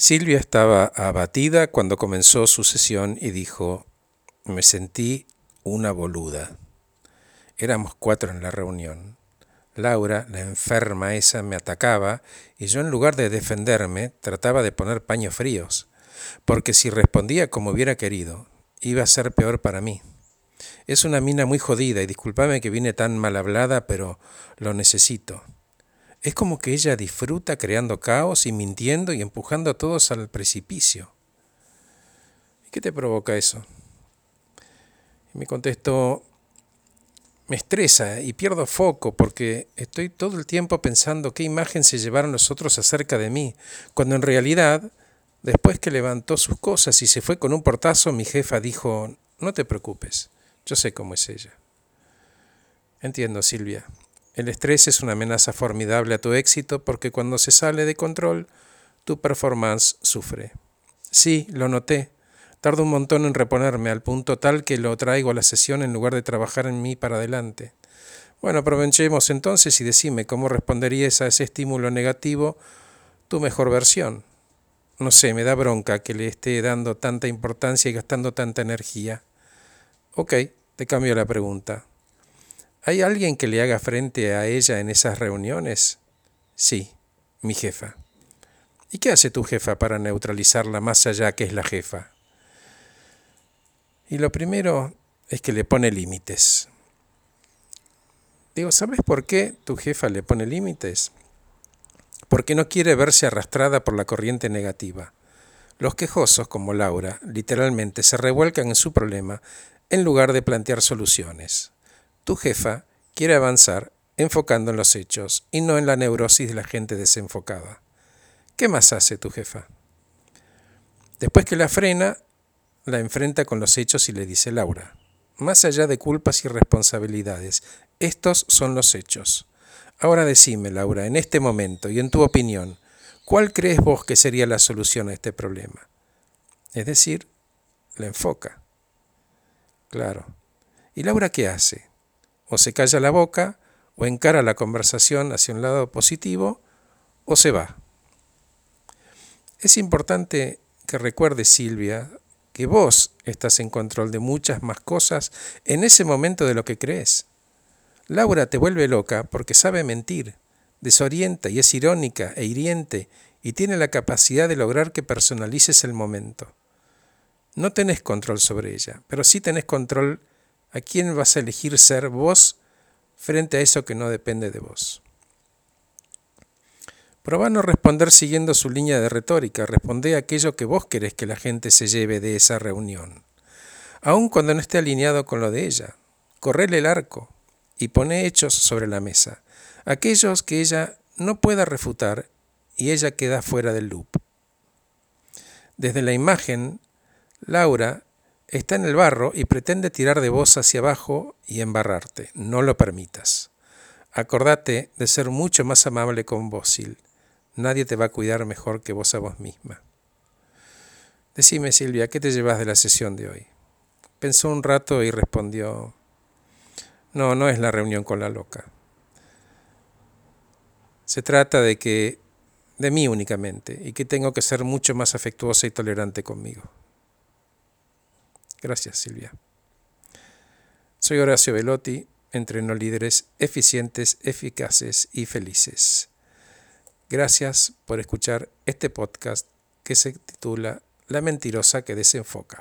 Silvia estaba abatida cuando comenzó su sesión y dijo, me sentí una boluda. Éramos cuatro en la reunión. Laura, la enferma esa, me atacaba y yo en lugar de defenderme trataba de poner paños fríos, porque si respondía como hubiera querido, iba a ser peor para mí. Es una mina muy jodida y discúlpame que vine tan mal hablada, pero lo necesito. Es como que ella disfruta creando caos y mintiendo y empujando a todos al precipicio. ¿Y qué te provoca eso? Y me contestó, me estresa y pierdo foco porque estoy todo el tiempo pensando qué imagen se llevaron los otros acerca de mí, cuando en realidad, después que levantó sus cosas y se fue con un portazo, mi jefa dijo, no te preocupes, yo sé cómo es ella. Entiendo, Silvia, el estrés es una amenaza formidable a tu éxito porque cuando se sale de control, tu performance sufre. Sí, lo noté. Tardo un montón en reponerme al punto tal que lo traigo a la sesión en lugar de trabajar en mí para adelante. Bueno, aprovechemos entonces y decime cómo responderías a ese estímulo negativo tu mejor versión. No sé, me da bronca que le esté dando tanta importancia y gastando tanta energía. Ok, te cambio la pregunta. ¿Hay alguien que le haga frente a ella en esas reuniones? Sí, mi jefa. ¿Y qué hace tu jefa para neutralizarla más allá que es la jefa? Y lo primero es que le pone límites. Digo, ¿sabes por qué tu jefa le pone límites? Porque no quiere verse arrastrada por la corriente negativa. Los quejosos, como Laura, literalmente se revuelcan en su problema en lugar de plantear soluciones. Tu jefa quiere avanzar enfocando en los hechos y no en la neurosis de la gente desenfocada. ¿Qué más hace tu jefa? Después que la frena, la enfrenta con los hechos y le dice Laura, más allá de culpas y responsabilidades, estos son los hechos. Ahora decime, Laura, en este momento y en tu opinión, ¿cuál crees vos que sería la solución a este problema? Es decir, la enfoca. Claro. ¿Y Laura qué hace? O se calla la boca, o encara la conversación hacia un lado positivo, o se va. Es importante que recuerde, Silvia, que vos estás en control de muchas más cosas en ese momento de lo que crees. Laura te vuelve loca porque sabe mentir, desorienta y es irónica e hiriente y tiene la capacidad de lograr que personalices el momento. No tenés control sobre ella, pero sí tenés control ¿A quién vas a elegir ser vos frente a eso que no depende de vos? Probá no responder siguiendo su línea de retórica, responde aquello que vos querés que la gente se lleve de esa reunión, aun cuando no esté alineado con lo de ella. Correle el arco y pone hechos sobre la mesa, aquellos que ella no pueda refutar y ella queda fuera del loop. Desde la imagen, Laura está en el barro y pretende tirar de vos hacia abajo y embarrarte. No lo permitas. Acordate de ser mucho más amable con vos, Sil. Nadie te va a cuidar mejor que vos a vos misma. Decime, Silvia, ¿qué te llevas de la sesión de hoy? Pensó un rato y respondió, no, no es la reunión con la loca. Se trata de que, de mí únicamente, y que tengo que ser mucho más afectuosa y tolerante conmigo. Gracias, Silvia. Soy Horacio Velotti, entreno líderes eficientes, eficaces y felices. Gracias por escuchar este podcast que se titula La mentirosa que desenfoca.